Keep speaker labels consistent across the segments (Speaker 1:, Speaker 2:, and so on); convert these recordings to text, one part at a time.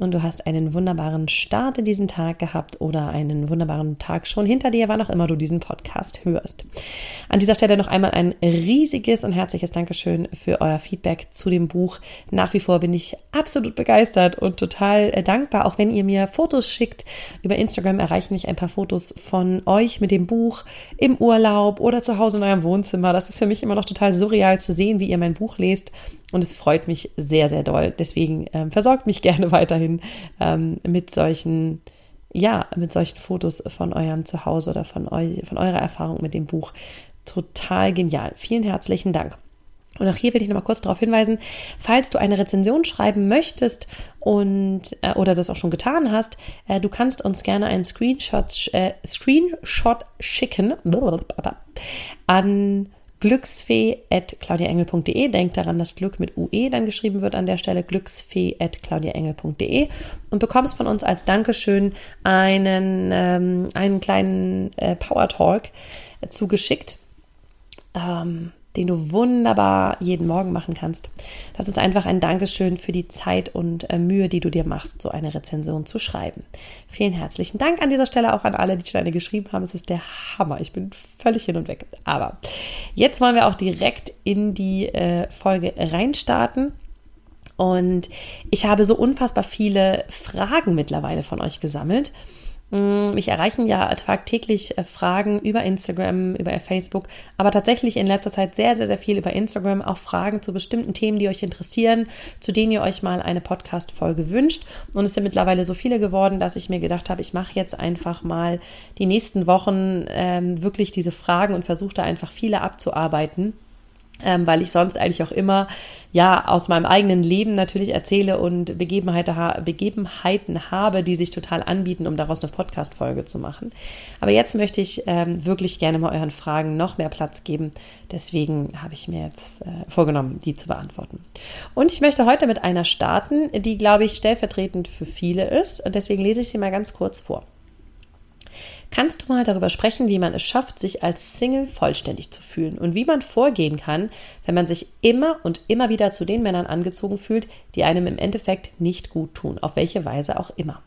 Speaker 1: und du hast einen wunderbaren Start in diesen Tag gehabt oder einen wunderbaren Tag schon hinter dir, wann auch immer du diesen Podcast hörst. An dieser Stelle noch einmal ein riesiges und herzliches Dankeschön für euer Feedback zu dem Buch. Nach wie vor bin ich absolut begeistert und total äh, dankbar, auch wenn ihr mir Fotos schickt. Über Instagram erreichen mich ein paar Fotos von euch mit dem Buch im Urlaub oder zu Hause in eurem Wohnzimmer. Das ist für mich immer noch total surreal zu sehen, wie ihr mein Buch lest und es freut mich sehr, sehr doll. Deswegen ähm, versorgt mich gerne weiterhin ähm, mit solchen, ja, mit solchen Fotos von eurem Zuhause oder von, eu von eurer Erfahrung mit dem Buch. Total genial. Vielen herzlichen Dank. Und auch hier will ich nochmal kurz darauf hinweisen, falls du eine Rezension schreiben möchtest und äh, oder das auch schon getan hast, äh, du kannst uns gerne einen Screenshot, äh, Screenshot schicken an glücksfee.claudiaengel.de. Denkt daran, dass Glück mit UE dann geschrieben wird an der Stelle glücksfee.claudiaengel.de und bekommst von uns als Dankeschön einen, ähm, einen kleinen äh, Power Talk zugeschickt. Ähm, den du wunderbar jeden Morgen machen kannst. Das ist einfach ein Dankeschön für die Zeit und äh, Mühe, die du dir machst, so eine Rezension zu schreiben. Vielen herzlichen Dank an dieser Stelle auch an alle, die schon eine geschrieben haben. Es ist der Hammer. Ich bin völlig hin und weg. Aber jetzt wollen wir auch direkt in die äh, Folge reinstarten. Und ich habe so unfassbar viele Fragen mittlerweile von euch gesammelt. Mm, mich erreichen ja tagtäglich äh, Fragen über Instagram, über Facebook, aber tatsächlich in letzter Zeit sehr, sehr, sehr viel über Instagram, auch Fragen zu bestimmten Themen, die euch interessieren, zu denen ihr euch mal eine Podcast-Folge wünscht. Und es sind mittlerweile so viele geworden, dass ich mir gedacht habe, ich mache jetzt einfach mal die nächsten Wochen ähm, wirklich diese Fragen und versuche da einfach viele abzuarbeiten ähm, weil ich sonst eigentlich auch immer ja aus meinem eigenen Leben natürlich erzähle und Begebenheiten, Begebenheiten habe, die sich total anbieten, um daraus eine Podcast-Folge zu machen. Aber jetzt möchte ich ähm, wirklich gerne mal euren Fragen noch mehr Platz geben. Deswegen habe ich mir jetzt äh, vorgenommen, die zu beantworten. Und ich möchte heute mit einer starten, die, glaube ich, stellvertretend für viele ist. Und deswegen lese ich sie mal ganz kurz vor. Kannst du mal darüber sprechen, wie man es schafft, sich als Single vollständig zu fühlen und wie man vorgehen kann, wenn man sich immer und immer wieder zu den Männern angezogen fühlt, die einem im Endeffekt nicht gut tun, auf welche Weise auch immer?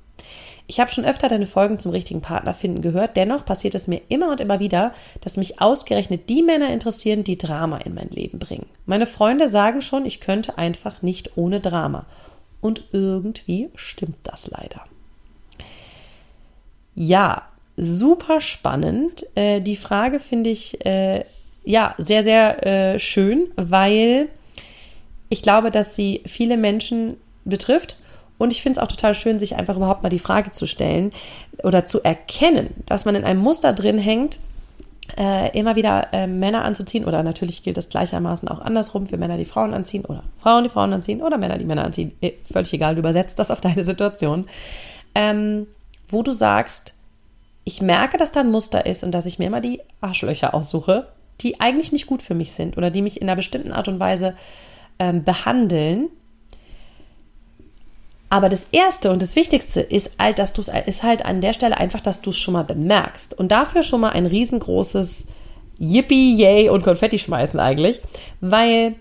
Speaker 1: Ich habe schon öfter deine Folgen zum richtigen Partner finden gehört, dennoch passiert es mir immer und immer wieder, dass mich ausgerechnet die Männer interessieren, die Drama in mein Leben bringen. Meine Freunde sagen schon, ich könnte einfach nicht ohne Drama. Und irgendwie stimmt das leider. Ja, super spannend. Äh, die Frage finde ich äh, ja sehr, sehr äh, schön, weil ich glaube, dass sie viele Menschen betrifft. Und ich finde es auch total schön, sich einfach überhaupt mal die Frage zu stellen oder zu erkennen, dass man in einem Muster drin hängt, äh, immer wieder äh, Männer anzuziehen oder natürlich gilt das gleichermaßen auch andersrum für Männer, die Frauen anziehen oder Frauen, die Frauen anziehen oder Männer, die Männer anziehen. Äh, völlig egal, du übersetzt das auf deine Situation. Ähm, wo du sagst, ich merke, dass da ein Muster ist und dass ich mir immer die Arschlöcher aussuche, die eigentlich nicht gut für mich sind oder die mich in einer bestimmten Art und Weise ähm, behandeln. Aber das Erste und das Wichtigste ist halt, dass du ist halt an der Stelle einfach, dass du es schon mal bemerkst und dafür schon mal ein riesengroßes Yippie, Yay und Konfetti schmeißen eigentlich, weil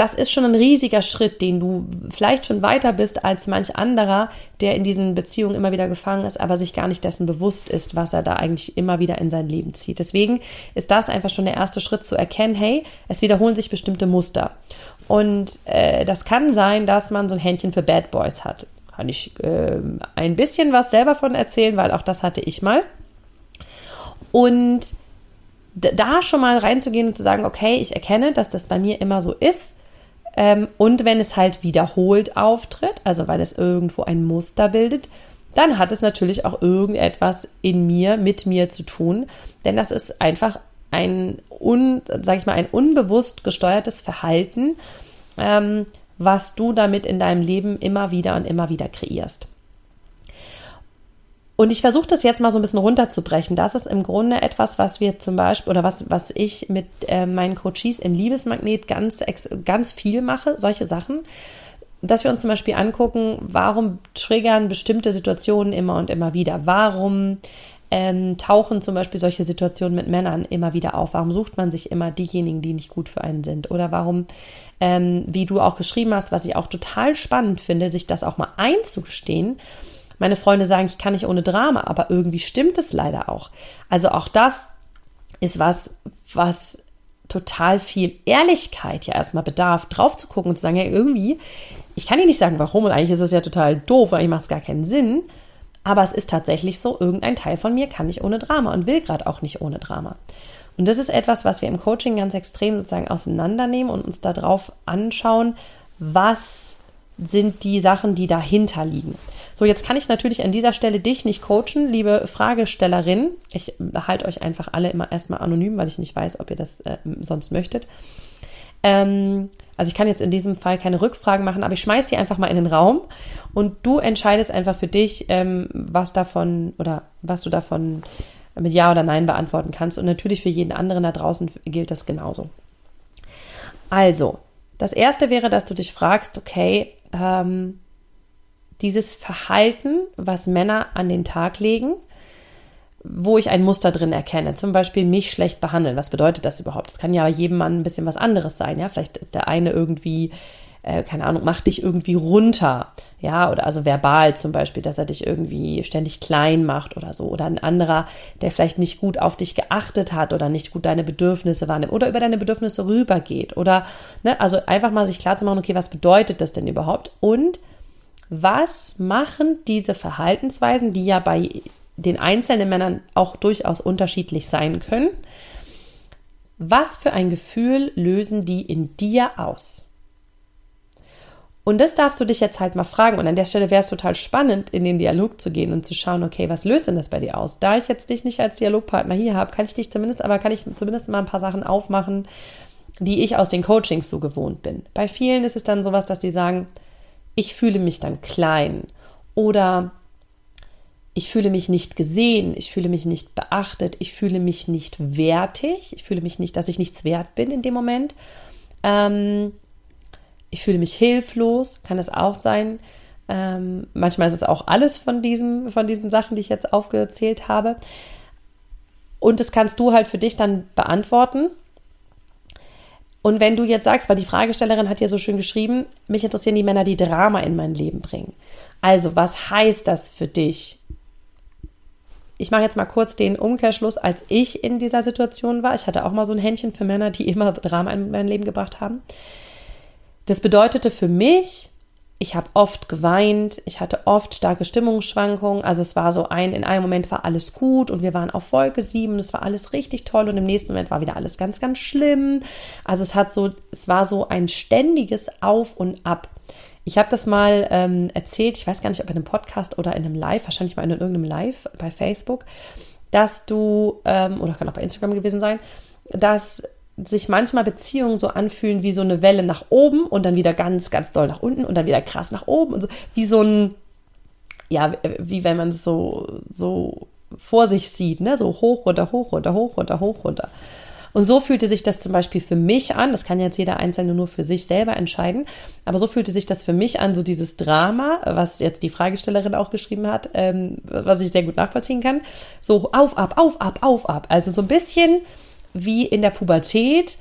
Speaker 1: das ist schon ein riesiger Schritt, den du vielleicht schon weiter bist als manch anderer, der in diesen Beziehungen immer wieder gefangen ist, aber sich gar nicht dessen bewusst ist, was er da eigentlich immer wieder in sein Leben zieht. Deswegen ist das einfach schon der erste Schritt zu erkennen, hey, es wiederholen sich bestimmte Muster. Und äh, das kann sein, dass man so ein Händchen für Bad Boys hat. Kann ich äh, ein bisschen was selber von erzählen, weil auch das hatte ich mal. Und da schon mal reinzugehen und zu sagen, okay, ich erkenne, dass das bei mir immer so ist und wenn es halt wiederholt auftritt, also weil es irgendwo ein Muster bildet, dann hat es natürlich auch irgendetwas in mir, mit mir zu tun. Denn das ist einfach ein, un, sag ich mal, ein unbewusst gesteuertes Verhalten, ähm, was du damit in deinem Leben immer wieder und immer wieder kreierst. Und ich versuche das jetzt mal so ein bisschen runterzubrechen. Das ist im Grunde etwas, was wir zum Beispiel oder was, was ich mit äh, meinen Coaches in Liebesmagnet ganz, ganz viel mache, solche Sachen. Dass wir uns zum Beispiel angucken, warum triggern bestimmte Situationen immer und immer wieder? Warum ähm, tauchen zum Beispiel solche Situationen mit Männern immer wieder auf? Warum sucht man sich immer diejenigen, die nicht gut für einen sind? Oder warum, ähm, wie du auch geschrieben hast, was ich auch total spannend finde, sich das auch mal einzugestehen, meine Freunde sagen, ich kann nicht ohne Drama, aber irgendwie stimmt es leider auch. Also auch das ist was, was total viel Ehrlichkeit ja erstmal bedarf, drauf zu gucken und zu sagen, ja, irgendwie, ich kann dir nicht sagen, warum, und eigentlich ist es ja total doof, eigentlich macht es gar keinen Sinn. Aber es ist tatsächlich so, irgendein Teil von mir kann nicht ohne Drama und will gerade auch nicht ohne Drama. Und das ist etwas, was wir im Coaching ganz extrem sozusagen auseinandernehmen und uns darauf anschauen, was sind die Sachen, die dahinter liegen. So, jetzt kann ich natürlich an dieser Stelle dich nicht coachen, liebe Fragestellerin. Ich halte euch einfach alle immer erstmal anonym, weil ich nicht weiß, ob ihr das äh, sonst möchtet. Ähm, also ich kann jetzt in diesem Fall keine Rückfragen machen, aber ich schmeiße die einfach mal in den Raum und du entscheidest einfach für dich, ähm, was davon oder was du davon mit Ja oder Nein beantworten kannst. Und natürlich für jeden anderen da draußen gilt das genauso. Also, das erste wäre, dass du dich fragst, okay, ähm, dieses Verhalten, was Männer an den Tag legen, wo ich ein Muster drin erkenne. Zum Beispiel mich schlecht behandeln. Was bedeutet das überhaupt? Das kann ja bei jedem Mann ein bisschen was anderes sein. Ja, vielleicht ist der eine irgendwie, äh, keine Ahnung, macht dich irgendwie runter. Ja, oder also verbal zum Beispiel, dass er dich irgendwie ständig klein macht oder so. Oder ein anderer, der vielleicht nicht gut auf dich geachtet hat oder nicht gut deine Bedürfnisse wahrnimmt oder über deine Bedürfnisse rübergeht. Oder, ne, also einfach mal sich klar zu machen, okay, was bedeutet das denn überhaupt? Und was machen diese Verhaltensweisen, die ja bei den einzelnen Männern auch durchaus unterschiedlich sein können, was für ein Gefühl lösen die in dir aus? Und das darfst du dich jetzt halt mal fragen. Und an der Stelle wäre es total spannend, in den Dialog zu gehen und zu schauen, okay, was löst denn das bei dir aus? Da ich jetzt dich nicht als Dialogpartner hier habe, kann ich dich zumindest, aber kann ich zumindest mal ein paar Sachen aufmachen, die ich aus den Coachings so gewohnt bin. Bei vielen ist es dann sowas, dass sie sagen, ich fühle mich dann klein oder ich fühle mich nicht gesehen, ich fühle mich nicht beachtet, ich fühle mich nicht wertig, ich fühle mich nicht, dass ich nichts wert bin in dem Moment. Ähm, ich fühle mich hilflos, kann es auch sein. Ähm, manchmal ist es auch alles von, diesem, von diesen Sachen, die ich jetzt aufgezählt habe. Und das kannst du halt für dich dann beantworten. Und wenn du jetzt sagst, weil die Fragestellerin hat ja so schön geschrieben, mich interessieren die Männer, die Drama in mein Leben bringen. Also, was heißt das für dich? Ich mache jetzt mal kurz den Umkehrschluss, als ich in dieser Situation war. Ich hatte auch mal so ein Händchen für Männer, die immer Drama in mein Leben gebracht haben. Das bedeutete für mich, ich habe oft geweint, ich hatte oft starke Stimmungsschwankungen. Also es war so ein, in einem Moment war alles gut und wir waren auf Wolke 7 und es war alles richtig toll und im nächsten Moment war wieder alles ganz, ganz schlimm. Also es hat so, es war so ein ständiges Auf und Ab. Ich habe das mal ähm, erzählt, ich weiß gar nicht, ob in einem Podcast oder in einem Live, wahrscheinlich mal in irgendeinem Live bei Facebook, dass du, ähm, oder kann auch bei Instagram gewesen sein, dass sich manchmal Beziehungen so anfühlen wie so eine Welle nach oben und dann wieder ganz, ganz doll nach unten und dann wieder krass nach oben und so, wie so ein, ja, wie wenn man es so, so vor sich sieht, ne, so hoch, runter, hoch, runter, hoch, runter, hoch, runter. Und so fühlte sich das zum Beispiel für mich an, das kann jetzt jeder Einzelne nur für sich selber entscheiden, aber so fühlte sich das für mich an, so dieses Drama, was jetzt die Fragestellerin auch geschrieben hat, ähm, was ich sehr gut nachvollziehen kann, so auf, ab, auf, ab, auf, ab. Also so ein bisschen wie in der Pubertät,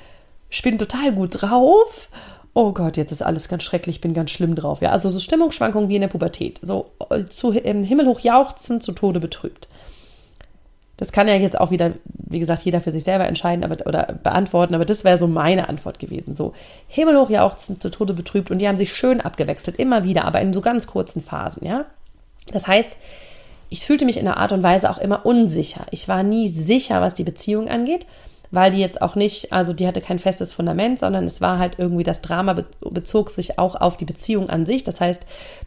Speaker 1: ich bin total gut drauf. Oh Gott, jetzt ist alles ganz schrecklich, ich bin ganz schlimm drauf. Ja, also so Stimmungsschwankungen wie in der Pubertät. So äh, zu ähm, himmelhoch jauchzen, zu Tode betrübt. Das kann ja jetzt auch wieder, wie gesagt, jeder für sich selber entscheiden aber, oder beantworten, aber das wäre so meine Antwort gewesen. So himmelhoch jauchzen, zu Tode betrübt und die haben sich schön abgewechselt, immer wieder, aber in so ganz kurzen Phasen, ja. Das heißt, ich fühlte mich in einer Art und Weise auch immer unsicher. Ich war nie sicher, was die Beziehung angeht weil die jetzt auch nicht, also die hatte kein festes Fundament, sondern es war halt irgendwie das Drama bezog sich auch auf die Beziehung an sich. Das heißt,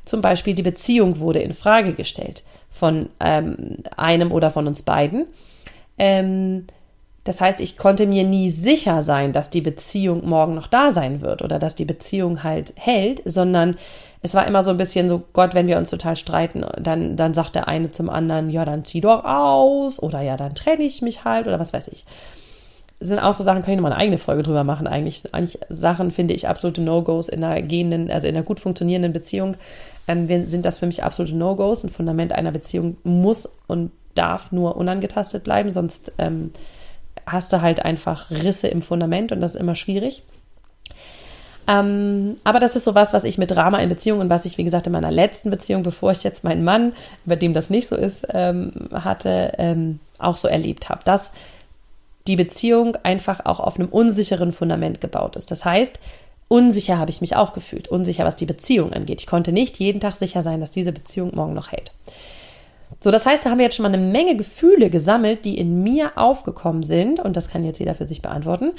Speaker 1: zum Beispiel die Beziehung wurde in Frage gestellt von ähm, einem oder von uns beiden. Ähm, das heißt, ich konnte mir nie sicher sein, dass die Beziehung morgen noch da sein wird oder dass die Beziehung halt hält, sondern es war immer so ein bisschen so, Gott, wenn wir uns total streiten, dann, dann sagt der eine zum anderen, ja, dann zieh doch aus oder ja, dann trenne ich mich halt oder was weiß ich. Das sind auch so Sachen, kann ich nochmal eine eigene Folge drüber machen. Eigentlich, eigentlich Sachen finde ich absolute No-Gos in einer gehenden, also in einer gut funktionierenden Beziehung, ähm, sind das für mich absolute No-Gos. Ein Fundament einer Beziehung muss und darf nur unangetastet bleiben, sonst ähm, hast du halt einfach Risse im Fundament und das ist immer schwierig. Ähm, aber das ist so was, was ich mit Drama in Beziehungen, was ich, wie gesagt, in meiner letzten Beziehung, bevor ich jetzt meinen Mann, bei dem das nicht so ist, ähm, hatte, ähm, auch so erlebt habe. Dass die Beziehung einfach auch auf einem unsicheren Fundament gebaut ist. Das heißt, unsicher habe ich mich auch gefühlt. Unsicher, was die Beziehung angeht. Ich konnte nicht jeden Tag sicher sein, dass diese Beziehung morgen noch hält. So, das heißt, da haben wir jetzt schon mal eine Menge Gefühle gesammelt, die in mir aufgekommen sind. Und das kann jetzt jeder für sich beantworten.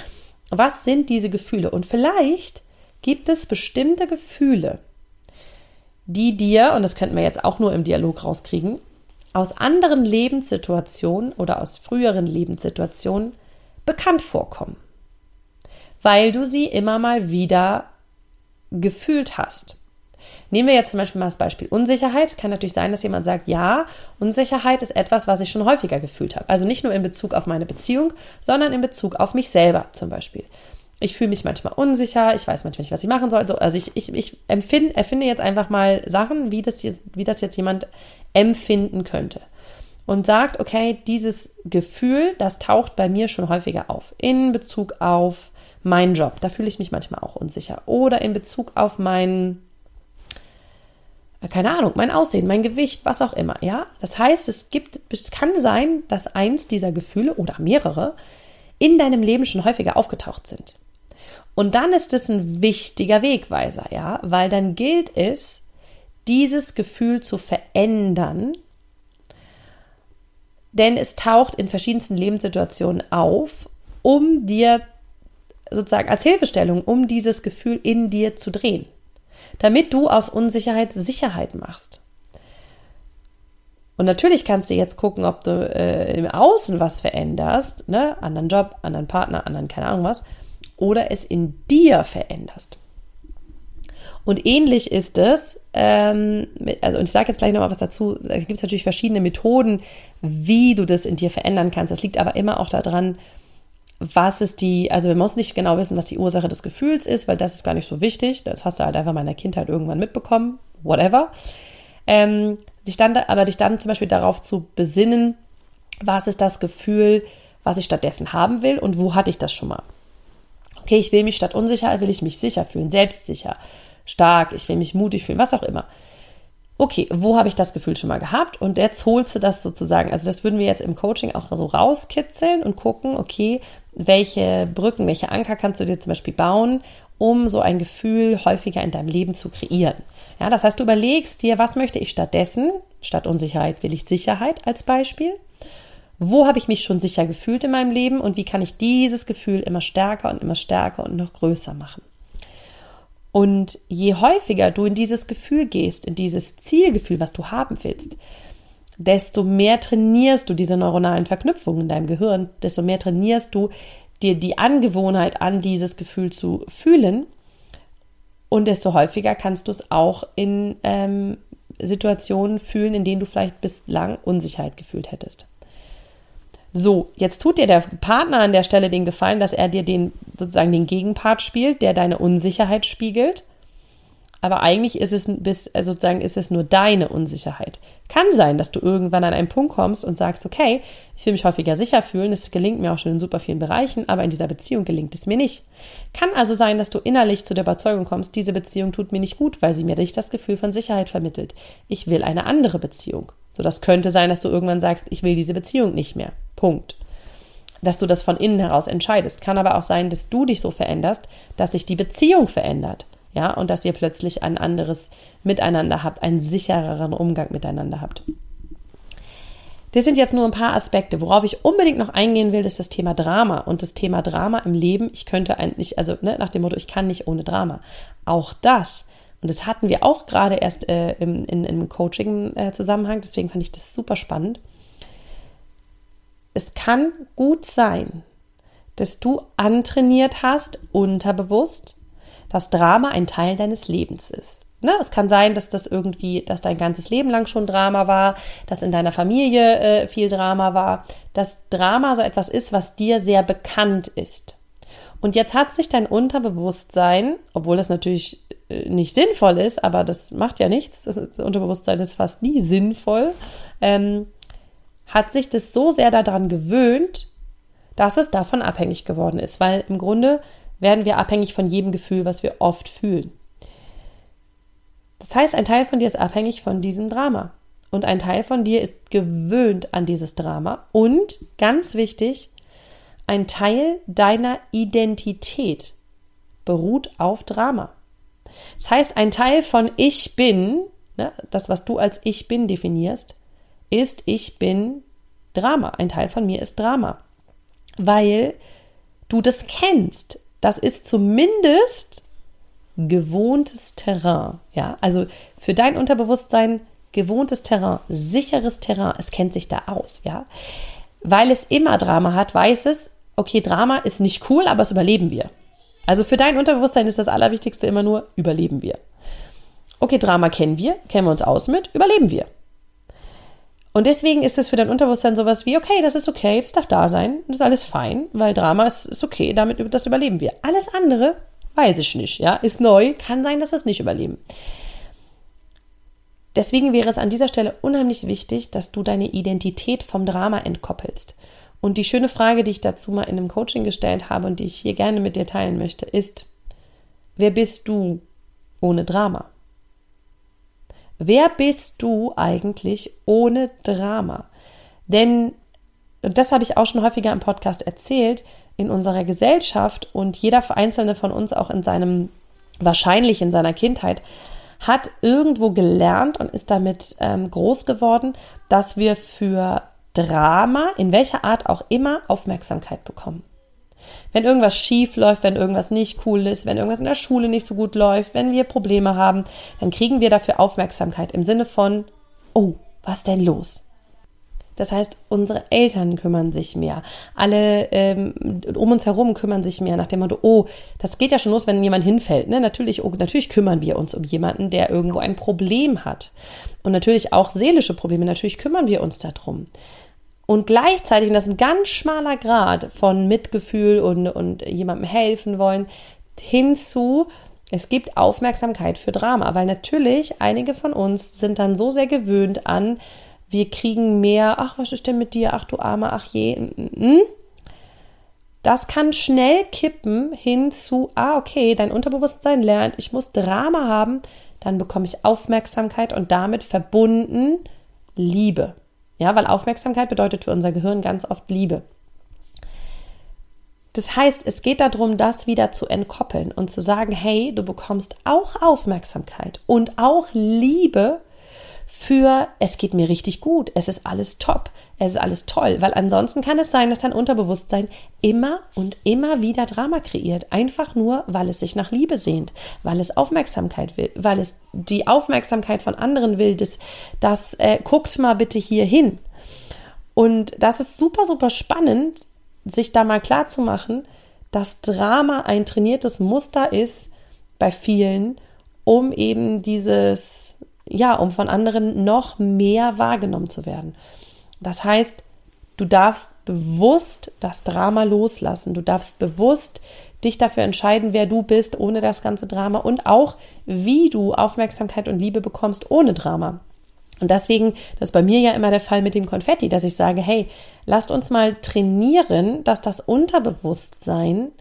Speaker 1: Was sind diese Gefühle? Und vielleicht gibt es bestimmte Gefühle, die dir, und das könnten wir jetzt auch nur im Dialog rauskriegen, aus anderen Lebenssituationen oder aus früheren Lebenssituationen bekannt vorkommen, weil du sie immer mal wieder gefühlt hast. Nehmen wir jetzt zum Beispiel mal das Beispiel Unsicherheit. Kann natürlich sein, dass jemand sagt, ja, Unsicherheit ist etwas, was ich schon häufiger gefühlt habe. Also nicht nur in Bezug auf meine Beziehung, sondern in Bezug auf mich selber zum Beispiel. Ich fühle mich manchmal unsicher, ich weiß manchmal nicht, was ich machen soll. Also ich, ich, ich empfinde, erfinde jetzt einfach mal Sachen, wie das, jetzt, wie das jetzt jemand empfinden könnte. Und sagt, okay, dieses Gefühl, das taucht bei mir schon häufiger auf. In Bezug auf meinen Job, da fühle ich mich manchmal auch unsicher. Oder in Bezug auf mein, keine Ahnung, mein Aussehen, mein Gewicht, was auch immer, ja. Das heißt, es gibt, es kann sein, dass eins dieser Gefühle oder mehrere in deinem Leben schon häufiger aufgetaucht sind. Und dann ist es ein wichtiger Wegweiser, ja, weil dann gilt es, dieses Gefühl zu verändern, denn es taucht in verschiedensten Lebenssituationen auf, um dir sozusagen als Hilfestellung, um dieses Gefühl in dir zu drehen, damit du aus Unsicherheit Sicherheit machst. Und natürlich kannst du jetzt gucken, ob du äh, im Außen was veränderst, ne, anderen Job, anderen Partner, anderen keine Ahnung was oder es in dir veränderst. Und ähnlich ist es, ähm, also und ich sage jetzt gleich nochmal was dazu, da gibt es natürlich verschiedene Methoden, wie du das in dir verändern kannst. Das liegt aber immer auch daran, was ist die, also man muss nicht genau wissen, was die Ursache des Gefühls ist, weil das ist gar nicht so wichtig. Das hast du halt einfach mal in der Kindheit irgendwann mitbekommen, whatever. Ähm, dich dann, aber dich dann zum Beispiel darauf zu besinnen, was ist das Gefühl, was ich stattdessen haben will und wo hatte ich das schon mal. Okay, ich will mich statt unsicher, will ich mich sicher fühlen, selbstsicher, stark, ich will mich mutig fühlen, was auch immer. Okay, wo habe ich das Gefühl schon mal gehabt? Und jetzt holst du das sozusagen, also das würden wir jetzt im Coaching auch so rauskitzeln und gucken, okay, welche Brücken, welche Anker kannst du dir zum Beispiel bauen, um so ein Gefühl häufiger in deinem Leben zu kreieren. Ja, das heißt, du überlegst dir, was möchte ich stattdessen? Statt Unsicherheit will ich Sicherheit als Beispiel. Wo habe ich mich schon sicher gefühlt in meinem Leben und wie kann ich dieses Gefühl immer stärker und immer stärker und noch größer machen? Und je häufiger du in dieses Gefühl gehst, in dieses Zielgefühl, was du haben willst, desto mehr trainierst du diese neuronalen Verknüpfungen in deinem Gehirn, desto mehr trainierst du dir die Angewohnheit an, dieses Gefühl zu fühlen. Und desto häufiger kannst du es auch in ähm, Situationen fühlen, in denen du vielleicht bislang Unsicherheit gefühlt hättest. So, jetzt tut dir der Partner an der Stelle den Gefallen, dass er dir den sozusagen den Gegenpart spielt, der deine Unsicherheit spiegelt. Aber eigentlich ist es bis, äh, sozusagen ist es nur deine Unsicherheit. Kann sein, dass du irgendwann an einen Punkt kommst und sagst, okay, ich will mich häufiger sicher fühlen, es gelingt mir auch schon in super vielen Bereichen, aber in dieser Beziehung gelingt es mir nicht. Kann also sein, dass du innerlich zu der Überzeugung kommst, diese Beziehung tut mir nicht gut, weil sie mir nicht das Gefühl von Sicherheit vermittelt. Ich will eine andere Beziehung. So, das könnte sein, dass du irgendwann sagst, ich will diese Beziehung nicht mehr. Punkt. Dass du das von innen heraus entscheidest. Kann aber auch sein, dass du dich so veränderst, dass sich die Beziehung verändert. Ja, und dass ihr plötzlich ein anderes Miteinander habt, einen sichereren Umgang miteinander habt. Das sind jetzt nur ein paar Aspekte. Worauf ich unbedingt noch eingehen will, ist das Thema Drama. Und das Thema Drama im Leben, ich könnte eigentlich, also ne, nach dem Motto, ich kann nicht ohne Drama. Auch das, und das hatten wir auch gerade erst äh, im, in, im Coaching-Zusammenhang, deswegen fand ich das super spannend. Es kann gut sein, dass du antrainiert hast, unterbewusst, dass Drama ein Teil deines Lebens ist. Ne? Es kann sein, dass das irgendwie, dass dein ganzes Leben lang schon Drama war, dass in deiner Familie äh, viel Drama war, dass Drama so etwas ist, was dir sehr bekannt ist. Und jetzt hat sich dein Unterbewusstsein, obwohl das natürlich äh, nicht sinnvoll ist, aber das macht ja nichts, das Unterbewusstsein ist fast nie sinnvoll, ähm, hat sich das so sehr daran gewöhnt, dass es davon abhängig geworden ist. Weil im Grunde werden wir abhängig von jedem Gefühl, was wir oft fühlen. Das heißt, ein Teil von dir ist abhängig von diesem Drama. Und ein Teil von dir ist gewöhnt an dieses Drama. Und ganz wichtig, ein Teil deiner Identität beruht auf Drama. Das heißt, ein Teil von Ich bin, ne, das, was du als Ich bin definierst, ist Ich bin Drama. Ein Teil von mir ist Drama. Weil du das kennst. Das ist zumindest gewohntes Terrain. Ja, also für dein Unterbewusstsein gewohntes Terrain, sicheres Terrain. Es kennt sich da aus. Ja, weil es immer Drama hat, weiß es, okay, Drama ist nicht cool, aber es überleben wir. Also für dein Unterbewusstsein ist das Allerwichtigste immer nur, überleben wir. Okay, Drama kennen wir, kennen wir uns aus mit, überleben wir. Und deswegen ist es für dein Unterbewusstsein sowas wie, okay, das ist okay, das darf da sein, das ist alles fein, weil Drama ist, ist okay, damit das überleben wir. Alles andere weiß ich nicht, ja, ist neu, kann sein, dass wir es nicht überleben. Deswegen wäre es an dieser Stelle unheimlich wichtig, dass du deine Identität vom Drama entkoppelst. Und die schöne Frage, die ich dazu mal in einem Coaching gestellt habe und die ich hier gerne mit dir teilen möchte, ist, wer bist du ohne Drama? Wer bist du eigentlich ohne Drama? Denn, und das habe ich auch schon häufiger im Podcast erzählt, in unserer Gesellschaft und jeder Einzelne von uns auch in seinem, wahrscheinlich in seiner Kindheit, hat irgendwo gelernt und ist damit ähm, groß geworden, dass wir für Drama, in welcher Art auch immer, Aufmerksamkeit bekommen. Wenn irgendwas schief läuft, wenn irgendwas nicht cool ist, wenn irgendwas in der Schule nicht so gut läuft, wenn wir Probleme haben, dann kriegen wir dafür Aufmerksamkeit im Sinne von, oh, was denn los? Das heißt, unsere Eltern kümmern sich mehr. Alle ähm, um uns herum kümmern sich mehr nach dem Motto, oh, das geht ja schon los, wenn jemand hinfällt. Ne? Natürlich, oh, natürlich kümmern wir uns um jemanden, der irgendwo ein Problem hat. Und natürlich auch seelische Probleme. Natürlich kümmern wir uns darum. Und gleichzeitig, und das ist ein ganz schmaler Grad von Mitgefühl und, und jemandem helfen wollen, hinzu, es gibt Aufmerksamkeit für Drama, weil natürlich einige von uns sind dann so sehr gewöhnt an, wir kriegen mehr, ach, was ist denn mit dir, ach du Arme, ach je. Das kann schnell kippen hin zu, ah, okay, dein Unterbewusstsein lernt, ich muss Drama haben, dann bekomme ich Aufmerksamkeit und damit verbunden Liebe. Ja, weil Aufmerksamkeit bedeutet für unser Gehirn ganz oft Liebe. Das heißt, es geht darum, das wieder zu entkoppeln und zu sagen, hey, du bekommst auch Aufmerksamkeit und auch Liebe für es geht mir richtig gut, es ist alles top, es ist alles toll, weil ansonsten kann es sein, dass dein Unterbewusstsein immer und immer wieder Drama kreiert, einfach nur, weil es sich nach Liebe sehnt, weil es Aufmerksamkeit will, weil es die Aufmerksamkeit von anderen will, das, das äh, guckt mal bitte hier hin. Und das ist super, super spannend, sich da mal klar zu machen, dass Drama ein trainiertes Muster ist bei vielen, um eben dieses ja, um von anderen noch mehr wahrgenommen zu werden. Das heißt, du darfst bewusst das Drama loslassen. Du darfst bewusst dich dafür entscheiden, wer du bist ohne das ganze Drama und auch, wie du Aufmerksamkeit und Liebe bekommst ohne Drama. Und deswegen, das ist bei mir ja immer der Fall mit dem Konfetti, dass ich sage, hey, lasst uns mal trainieren, dass das Unterbewusstsein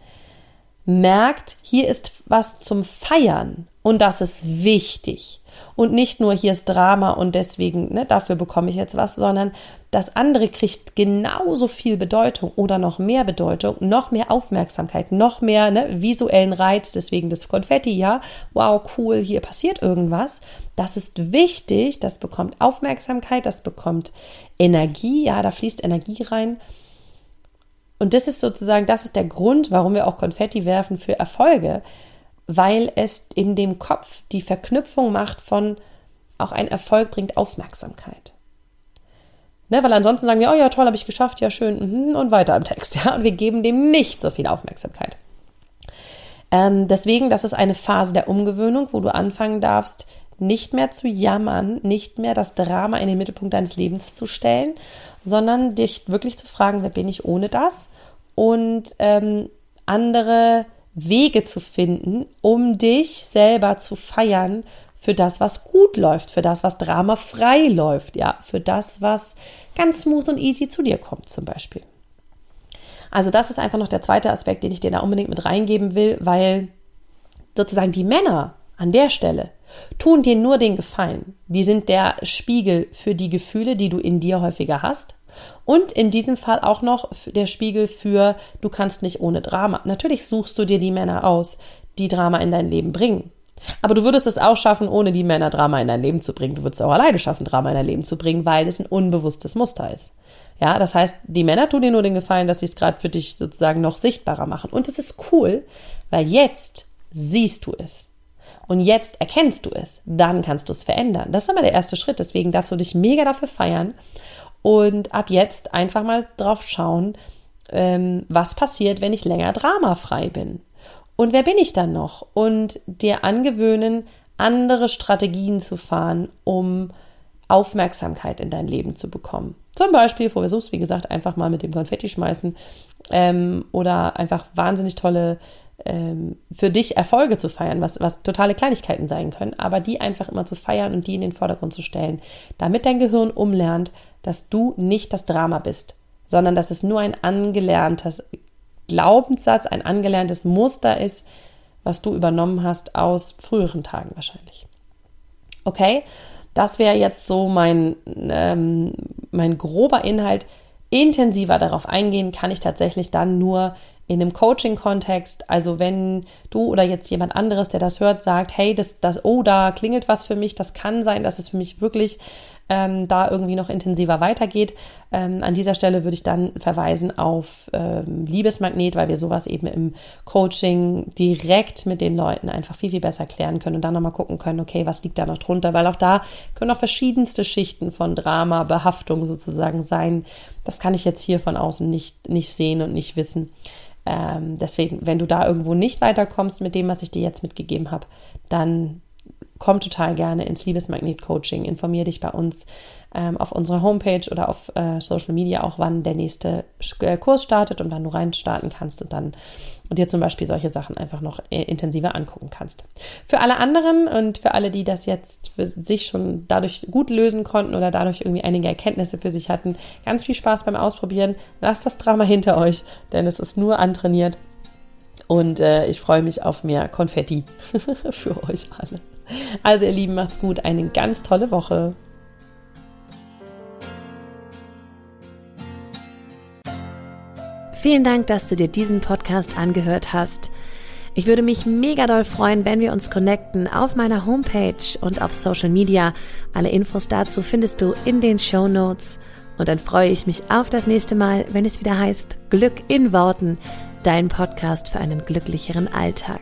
Speaker 1: merkt, hier ist was zum Feiern und das ist wichtig. Und nicht nur hier ist Drama und deswegen, ne, dafür bekomme ich jetzt was, sondern das andere kriegt genauso viel Bedeutung oder noch mehr Bedeutung, noch mehr Aufmerksamkeit, noch mehr ne, visuellen Reiz, deswegen das Konfetti, ja, wow, cool, hier passiert irgendwas. Das ist wichtig, das bekommt Aufmerksamkeit, das bekommt Energie, ja, da fließt Energie rein. Und das ist sozusagen, das ist der Grund, warum wir auch Konfetti werfen für Erfolge, weil es in dem Kopf die Verknüpfung macht von auch ein Erfolg bringt Aufmerksamkeit. Ne, weil ansonsten sagen wir, oh ja, toll, habe ich geschafft, ja, schön, mhm, und weiter im Text. Ja, und wir geben dem nicht so viel Aufmerksamkeit. Ähm, deswegen, das ist eine Phase der Umgewöhnung, wo du anfangen darfst, nicht mehr zu jammern, nicht mehr das Drama in den Mittelpunkt deines Lebens zu stellen, sondern dich wirklich zu fragen, wer bin ich ohne das? Und ähm, andere Wege zu finden, um dich selber zu feiern für das, was gut läuft, für das, was dramafrei läuft, ja, für das, was ganz smooth und easy zu dir kommt, zum Beispiel. Also, das ist einfach noch der zweite Aspekt, den ich dir da unbedingt mit reingeben will, weil sozusagen die Männer an der Stelle tun dir nur den Gefallen. Die sind der Spiegel für die Gefühle, die du in dir häufiger hast. Und in diesem Fall auch noch der Spiegel für, du kannst nicht ohne Drama. Natürlich suchst du dir die Männer aus, die Drama in dein Leben bringen. Aber du würdest es auch schaffen, ohne die Männer Drama in dein Leben zu bringen. Du würdest auch alleine schaffen, Drama in dein Leben zu bringen, weil es ein unbewusstes Muster ist. Ja, das heißt, die Männer tun dir nur den Gefallen, dass sie es gerade für dich sozusagen noch sichtbarer machen. Und es ist cool, weil jetzt siehst du es. Und jetzt erkennst du es. Dann kannst du es verändern. Das ist immer der erste Schritt. Deswegen darfst du dich mega dafür feiern und ab jetzt einfach mal drauf schauen, ähm, was passiert, wenn ich länger dramafrei bin. Und wer bin ich dann noch? Und dir angewöhnen, andere Strategien zu fahren, um Aufmerksamkeit in dein Leben zu bekommen. Zum Beispiel, versuchst, wie gesagt, einfach mal mit dem Konfetti schmeißen ähm, oder einfach wahnsinnig tolle ähm, für dich Erfolge zu feiern, was, was totale Kleinigkeiten sein können, aber die einfach immer zu feiern und die in den Vordergrund zu stellen, damit dein Gehirn umlernt, dass du nicht das Drama bist, sondern dass es nur ein angelerntes Glaubenssatz, ein angelerntes Muster ist, was du übernommen hast aus früheren Tagen wahrscheinlich. Okay, das wäre jetzt so mein, ähm, mein grober Inhalt. Intensiver darauf eingehen kann ich tatsächlich dann nur in einem Coaching-Kontext. Also wenn du oder jetzt jemand anderes, der das hört, sagt, hey, das, das, oh, da klingelt was für mich, das kann sein, dass es für mich wirklich ähm, da irgendwie noch intensiver weitergeht. Ähm, an dieser Stelle würde ich dann verweisen auf ähm, Liebesmagnet, weil wir sowas eben im Coaching direkt mit den Leuten einfach viel, viel besser klären können und dann nochmal gucken können, okay, was liegt da noch drunter, weil auch da können auch verschiedenste Schichten von Drama, Behaftung sozusagen sein. Das kann ich jetzt hier von außen nicht, nicht sehen und nicht wissen. Ähm, deswegen, wenn du da irgendwo nicht weiterkommst mit dem, was ich dir jetzt mitgegeben habe, dann komm total gerne ins Liebesmagnet-Coaching, informiere dich bei uns ähm, auf unserer Homepage oder auf äh, Social Media auch, wann der nächste äh, Kurs startet und wann du rein starten kannst und dann und dir zum Beispiel solche Sachen einfach noch äh, intensiver angucken kannst. Für alle anderen und für alle, die das jetzt für sich schon dadurch gut lösen konnten oder dadurch irgendwie einige Erkenntnisse für sich hatten, ganz viel Spaß beim Ausprobieren. Lasst das Drama hinter euch, denn es ist nur antrainiert. Und äh, ich freue mich auf mehr Konfetti für euch alle. Also ihr Lieben, macht's gut. Eine ganz tolle Woche.
Speaker 2: Vielen Dank, dass du dir diesen Podcast angehört hast. Ich würde mich mega doll freuen, wenn wir uns connecten auf meiner Homepage und auf Social Media. Alle Infos dazu findest du in den Show Notes. Und dann freue ich mich auf das nächste Mal, wenn es wieder heißt Glück in Worten, dein Podcast für einen glücklicheren Alltag.